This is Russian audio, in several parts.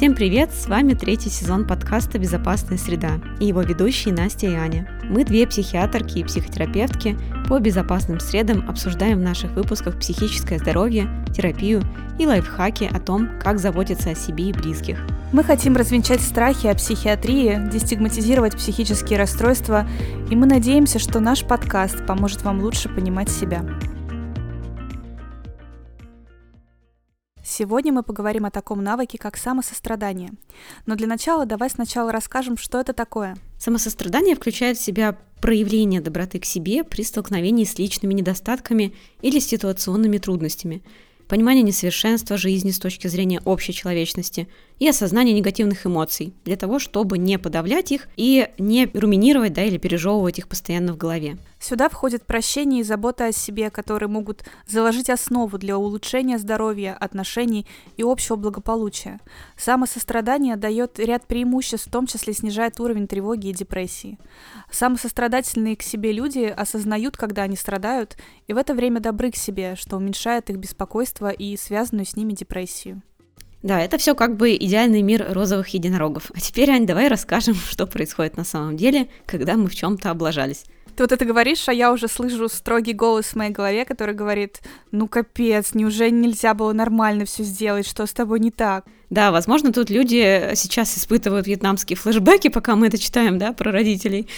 Всем привет! С вами третий сезон подкаста «Безопасная среда» и его ведущие Настя и Аня. Мы две психиатрки и психотерапевтки по безопасным средам обсуждаем в наших выпусках психическое здоровье, терапию и лайфхаки о том, как заботиться о себе и близких. Мы хотим развенчать страхи о психиатрии, дестигматизировать психические расстройства, и мы надеемся, что наш подкаст поможет вам лучше понимать себя. Сегодня мы поговорим о таком навыке, как самосострадание. Но для начала давай сначала расскажем, что это такое. Самосострадание включает в себя проявление доброты к себе при столкновении с личными недостатками или ситуационными трудностями – понимание несовершенства жизни с точки зрения общей человечности и осознание негативных эмоций для того, чтобы не подавлять их и не руминировать да, или пережевывать их постоянно в голове. Сюда входит прощение и забота о себе, которые могут заложить основу для улучшения здоровья, отношений и общего благополучия. Самосострадание дает ряд преимуществ, в том числе снижает уровень тревоги и депрессии. Самосострадательные к себе люди осознают, когда они страдают, и в это время добры к себе, что уменьшает их беспокойство и связанную с ними депрессию. Да, это все как бы идеальный мир розовых единорогов. А теперь, Ань, давай расскажем, что происходит на самом деле, когда мы в чем-то облажались. Ты вот это говоришь, а я уже слышу строгий голос в моей голове, который говорит, ну капец, неужели нельзя было нормально все сделать, что с тобой не так? Да, возможно, тут люди сейчас испытывают вьетнамские флешбеки, пока мы это читаем, да, про родителей.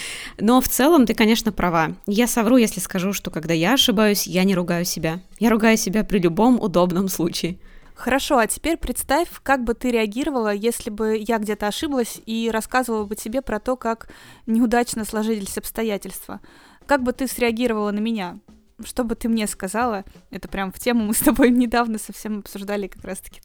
Но в целом ты, конечно, права. Я совру, если скажу, что когда я ошибаюсь, я не ругаю себя. Я ругаю себя при любом удобном случае. Хорошо, а теперь представь, как бы ты реагировала, если бы я где-то ошиблась и рассказывала бы тебе про то, как неудачно сложились обстоятельства. Как бы ты среагировала на меня? Что бы ты мне сказала? Это прям в тему мы с тобой недавно совсем обсуждали как раз-таки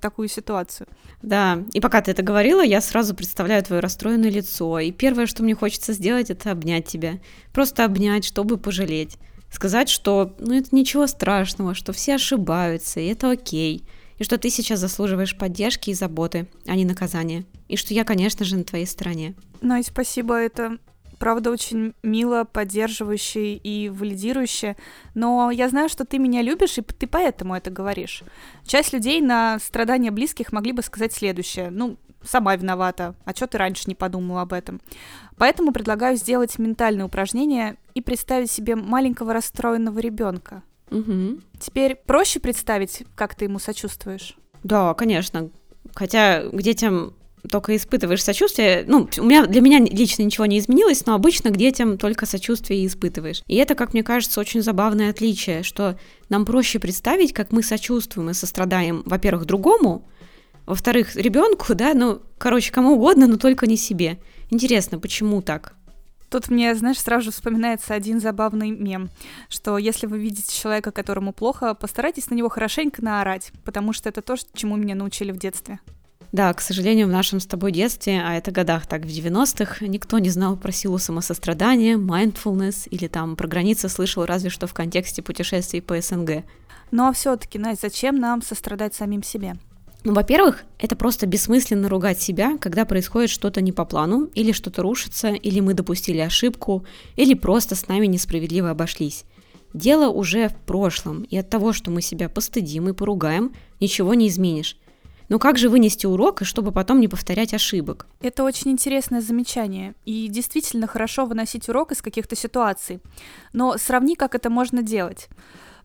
такую ситуацию. Да, и пока ты это говорила, я сразу представляю твое расстроенное лицо, и первое, что мне хочется сделать, это обнять тебя. Просто обнять, чтобы пожалеть сказать, что ну это ничего страшного, что все ошибаются, и это окей, и что ты сейчас заслуживаешь поддержки и заботы, а не наказания, и что я, конечно же, на твоей стороне. Ну и спасибо, это правда очень мило, поддерживающе и валидирующе, но я знаю, что ты меня любишь, и ты поэтому это говоришь. Часть людей на страдания близких могли бы сказать следующее, ну, сама виновата, а что ты раньше не подумала об этом? Поэтому предлагаю сделать ментальное упражнение и представить себе маленького расстроенного ребенка. Угу. Теперь проще представить, как ты ему сочувствуешь? Да, конечно. Хотя к детям только испытываешь сочувствие. Ну, у меня для меня лично ничего не изменилось, но обычно к детям только сочувствие и испытываешь. И это, как мне кажется, очень забавное отличие, что нам проще представить, как мы сочувствуем и сострадаем, во-первых, другому, во-вторых, ребенку, да, ну, короче, кому угодно, но только не себе. Интересно, почему так? Тут мне, знаешь, сразу же вспоминается один забавный мем, что если вы видите человека, которому плохо, постарайтесь на него хорошенько наорать, потому что это то, чему меня научили в детстве. Да, к сожалению, в нашем с тобой детстве, а это годах так в 90-х, никто не знал про силу самосострадания, mindfulness или там про границы слышал разве что в контексте путешествий по СНГ. Ну а все-таки, Настя, зачем нам сострадать самим себе? Ну, во-первых, это просто бессмысленно ругать себя, когда происходит что-то не по плану, или что-то рушится, или мы допустили ошибку, или просто с нами несправедливо обошлись. Дело уже в прошлом, и от того, что мы себя постыдим и поругаем, ничего не изменишь. Но как же вынести урок, чтобы потом не повторять ошибок? Это очень интересное замечание. И действительно хорошо выносить урок из каких-то ситуаций. Но сравни, как это можно делать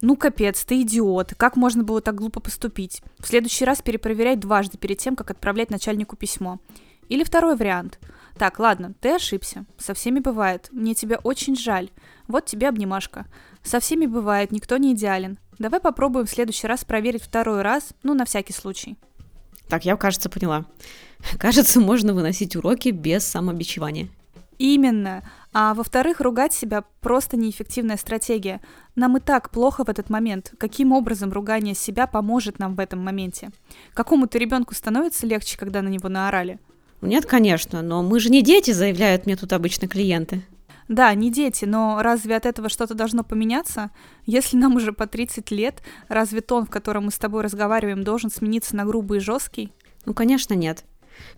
ну капец, ты идиот, как можно было так глупо поступить? В следующий раз перепроверяй дважды перед тем, как отправлять начальнику письмо. Или второй вариант. Так, ладно, ты ошибся. Со всеми бывает. Мне тебя очень жаль. Вот тебе обнимашка. Со всеми бывает, никто не идеален. Давай попробуем в следующий раз проверить второй раз, ну, на всякий случай. Так, я, кажется, поняла. Кажется, можно выносить уроки без самобичевания. Именно. А во-вторых, ругать себя просто неэффективная стратегия. Нам и так плохо в этот момент. Каким образом ругание себя поможет нам в этом моменте? Какому-то ребенку становится легче, когда на него наорали? Нет, конечно, но мы же не дети, заявляют мне тут обычно клиенты. Да, не дети, но разве от этого что-то должно поменяться? Если нам уже по 30 лет, разве тон, в котором мы с тобой разговариваем, должен смениться на грубый и жесткий? Ну, конечно, нет.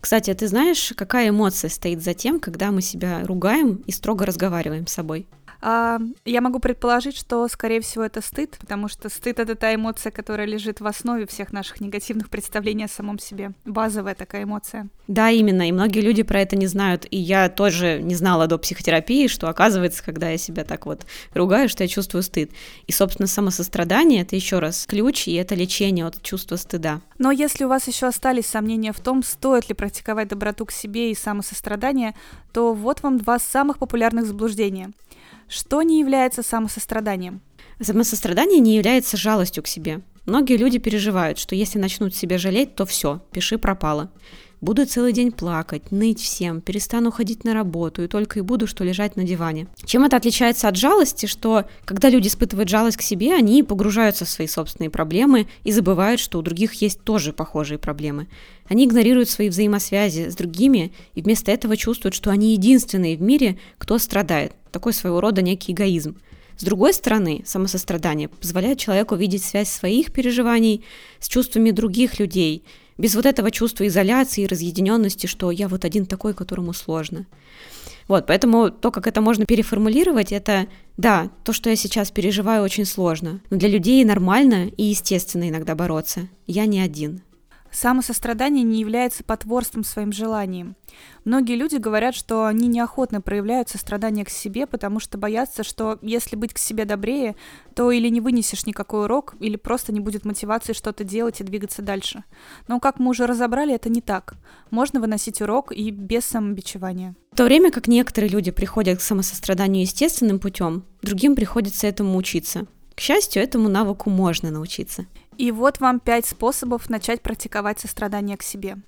Кстати, ты знаешь, какая эмоция стоит за тем, когда мы себя ругаем и строго разговариваем с собой? А, я могу предположить, что, скорее всего, это стыд, потому что стыд — это та эмоция, которая лежит в основе всех наших негативных представлений о самом себе. Базовая такая эмоция. Да, именно, и многие люди про это не знают, и я тоже не знала до психотерапии, что оказывается, когда я себя так вот ругаю, что я чувствую стыд. И, собственно, самосострадание — это еще раз ключ, и это лечение от чувства стыда. Но если у вас еще остались сомнения в том, стоит ли практиковать доброту к себе и самосострадание, то вот вам два самых популярных заблуждения. Что не является самосостраданием? Самосострадание не является жалостью к себе. Многие люди переживают, что если начнут себя жалеть, то все, пиши пропало. Буду целый день плакать, ныть всем, перестану ходить на работу и только и буду что лежать на диване. Чем это отличается от жалости, что когда люди испытывают жалость к себе, они погружаются в свои собственные проблемы и забывают, что у других есть тоже похожие проблемы. Они игнорируют свои взаимосвязи с другими и вместо этого чувствуют, что они единственные в мире, кто страдает. Такой своего рода некий эгоизм. С другой стороны, самосострадание позволяет человеку видеть связь своих переживаний с чувствами других людей – без вот этого чувства изоляции и разъединенности, что я вот один такой, которому сложно. Вот, поэтому то, как это можно переформулировать, это, да, то, что я сейчас переживаю, очень сложно. Но для людей нормально и естественно иногда бороться. Я не один. Самосострадание не является потворством своим желаниям. Многие люди говорят, что они неохотно проявляют сострадание к себе, потому что боятся, что если быть к себе добрее, то или не вынесешь никакой урок, или просто не будет мотивации что-то делать и двигаться дальше. Но, как мы уже разобрали, это не так. Можно выносить урок и без самобичевания. В то время как некоторые люди приходят к самосостраданию естественным путем, другим приходится этому учиться. К счастью, этому навыку можно научиться. И вот вам пять способов начать практиковать сострадание к себе.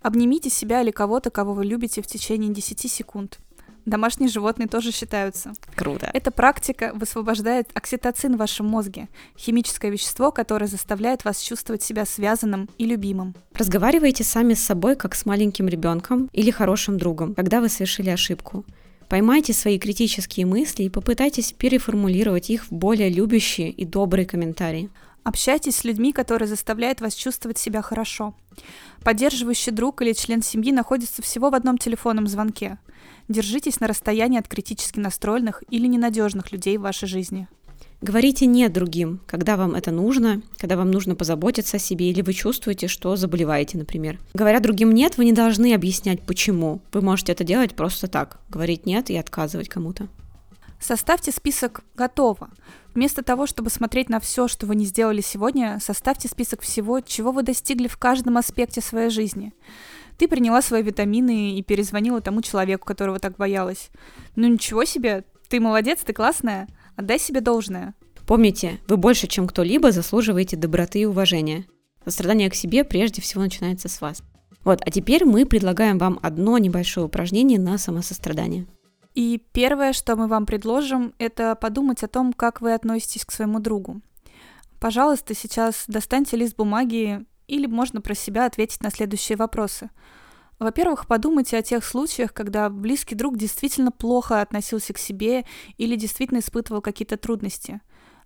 Обнимите себя или кого-то, кого вы любите в течение 10 секунд. Домашние животные тоже считаются. Круто. Эта практика высвобождает окситоцин в вашем мозге, химическое вещество, которое заставляет вас чувствовать себя связанным и любимым. Разговаривайте сами с собой, как с маленьким ребенком или хорошим другом, когда вы совершили ошибку. Поймайте свои критические мысли и попытайтесь переформулировать их в более любящие и добрые комментарии. Общайтесь с людьми, которые заставляют вас чувствовать себя хорошо. Поддерживающий друг или член семьи находится всего в одном телефонном звонке. Держитесь на расстоянии от критически настроенных или ненадежных людей в вашей жизни. Говорите «нет» другим, когда вам это нужно, когда вам нужно позаботиться о себе или вы чувствуете, что заболеваете, например. Говоря другим «нет», вы не должны объяснять, почему. Вы можете это делать просто так, говорить «нет» и отказывать кому-то. Составьте список «готово». Вместо того, чтобы смотреть на все, что вы не сделали сегодня, составьте список всего, чего вы достигли в каждом аспекте своей жизни. Ты приняла свои витамины и перезвонила тому человеку, которого так боялась. Ну ничего себе, ты молодец, ты классная. Отдай себе должное. Помните, вы больше, чем кто-либо, заслуживаете доброты и уважения. Сострадание к себе прежде всего начинается с вас. Вот, а теперь мы предлагаем вам одно небольшое упражнение на самосострадание. И первое, что мы вам предложим, это подумать о том, как вы относитесь к своему другу. Пожалуйста, сейчас достаньте лист бумаги или можно про себя ответить на следующие вопросы. Во-первых, подумайте о тех случаях, когда близкий друг действительно плохо относился к себе или действительно испытывал какие-то трудности.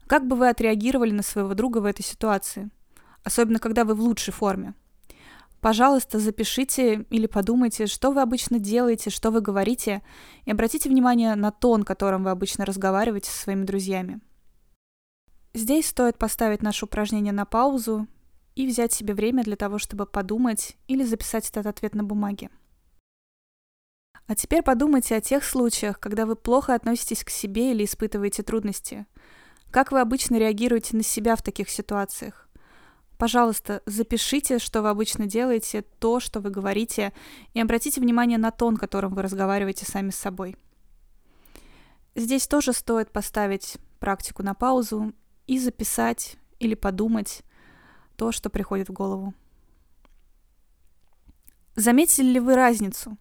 Как бы вы отреагировали на своего друга в этой ситуации? Особенно, когда вы в лучшей форме. Пожалуйста, запишите или подумайте, что вы обычно делаете, что вы говорите, и обратите внимание на тон, которым вы обычно разговариваете со своими друзьями. Здесь стоит поставить наше упражнение на паузу и взять себе время для того, чтобы подумать или записать этот ответ на бумаге. А теперь подумайте о тех случаях, когда вы плохо относитесь к себе или испытываете трудности. Как вы обычно реагируете на себя в таких ситуациях? Пожалуйста, запишите, что вы обычно делаете, то, что вы говорите, и обратите внимание на тон, которым вы разговариваете сами с собой. Здесь тоже стоит поставить практику на паузу и записать или подумать то, что приходит в голову. Заметили ли вы разницу?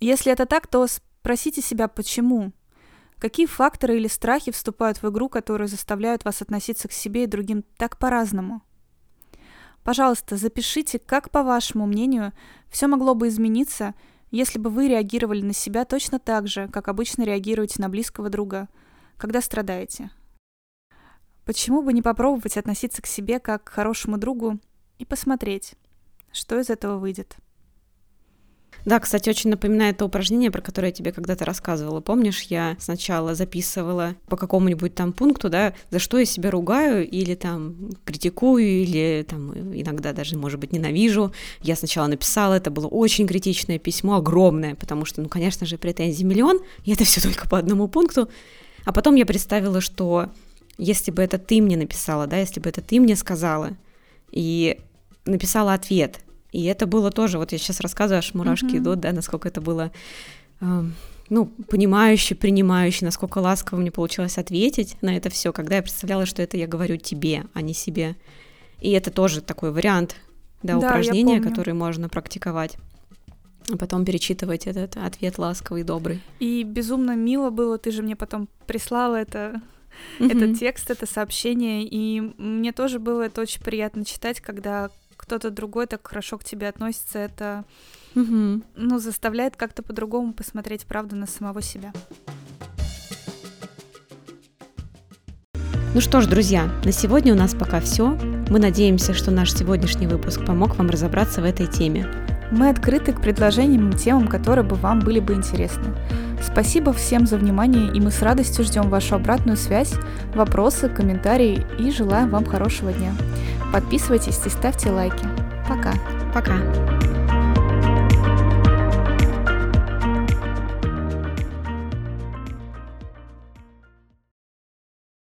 Если это так, то спросите себя, почему? Какие факторы или страхи вступают в игру, которые заставляют вас относиться к себе и другим так по-разному? Пожалуйста, запишите, как, по вашему мнению, все могло бы измениться, если бы вы реагировали на себя точно так же, как обычно реагируете на близкого друга, когда страдаете. Почему бы не попробовать относиться к себе как к хорошему другу и посмотреть, что из этого выйдет? Да, кстати, очень напоминает то упражнение, про которое я тебе когда-то рассказывала. Помнишь, я сначала записывала по какому-нибудь там пункту, да, за что я себя ругаю или там критикую, или там иногда даже, может быть, ненавижу. Я сначала написала, это было очень критичное письмо, огромное, потому что, ну, конечно же, претензий миллион, и это все только по одному пункту. А потом я представила, что если бы это ты мне написала, да, если бы это ты мне сказала, и написала ответ, и это было тоже, вот я сейчас рассказываю, аж мурашки mm-hmm. идут, да, насколько это было, э, ну, понимающе, принимающе, насколько ласково мне получилось ответить на это все, когда я представляла, что это я говорю тебе, а не себе. И это тоже такой вариант, да, да упражнения, который можно практиковать а потом перечитывать этот ответ ласковый и добрый. И безумно мило было, ты же мне потом прислала это mm-hmm. этот текст, это сообщение, и мне тоже было это очень приятно читать, когда кто-то другой так хорошо к тебе относится, это, угу. ну, заставляет как-то по-другому посмотреть правду на самого себя. Ну что ж, друзья, на сегодня у нас пока все. Мы надеемся, что наш сегодняшний выпуск помог вам разобраться в этой теме. Мы открыты к предложениям и темам, которые бы вам были бы интересны. Спасибо всем за внимание, и мы с радостью ждем вашу обратную связь, вопросы, комментарии и желаем вам хорошего дня. Подписывайтесь и ставьте лайки. Пока. Пока.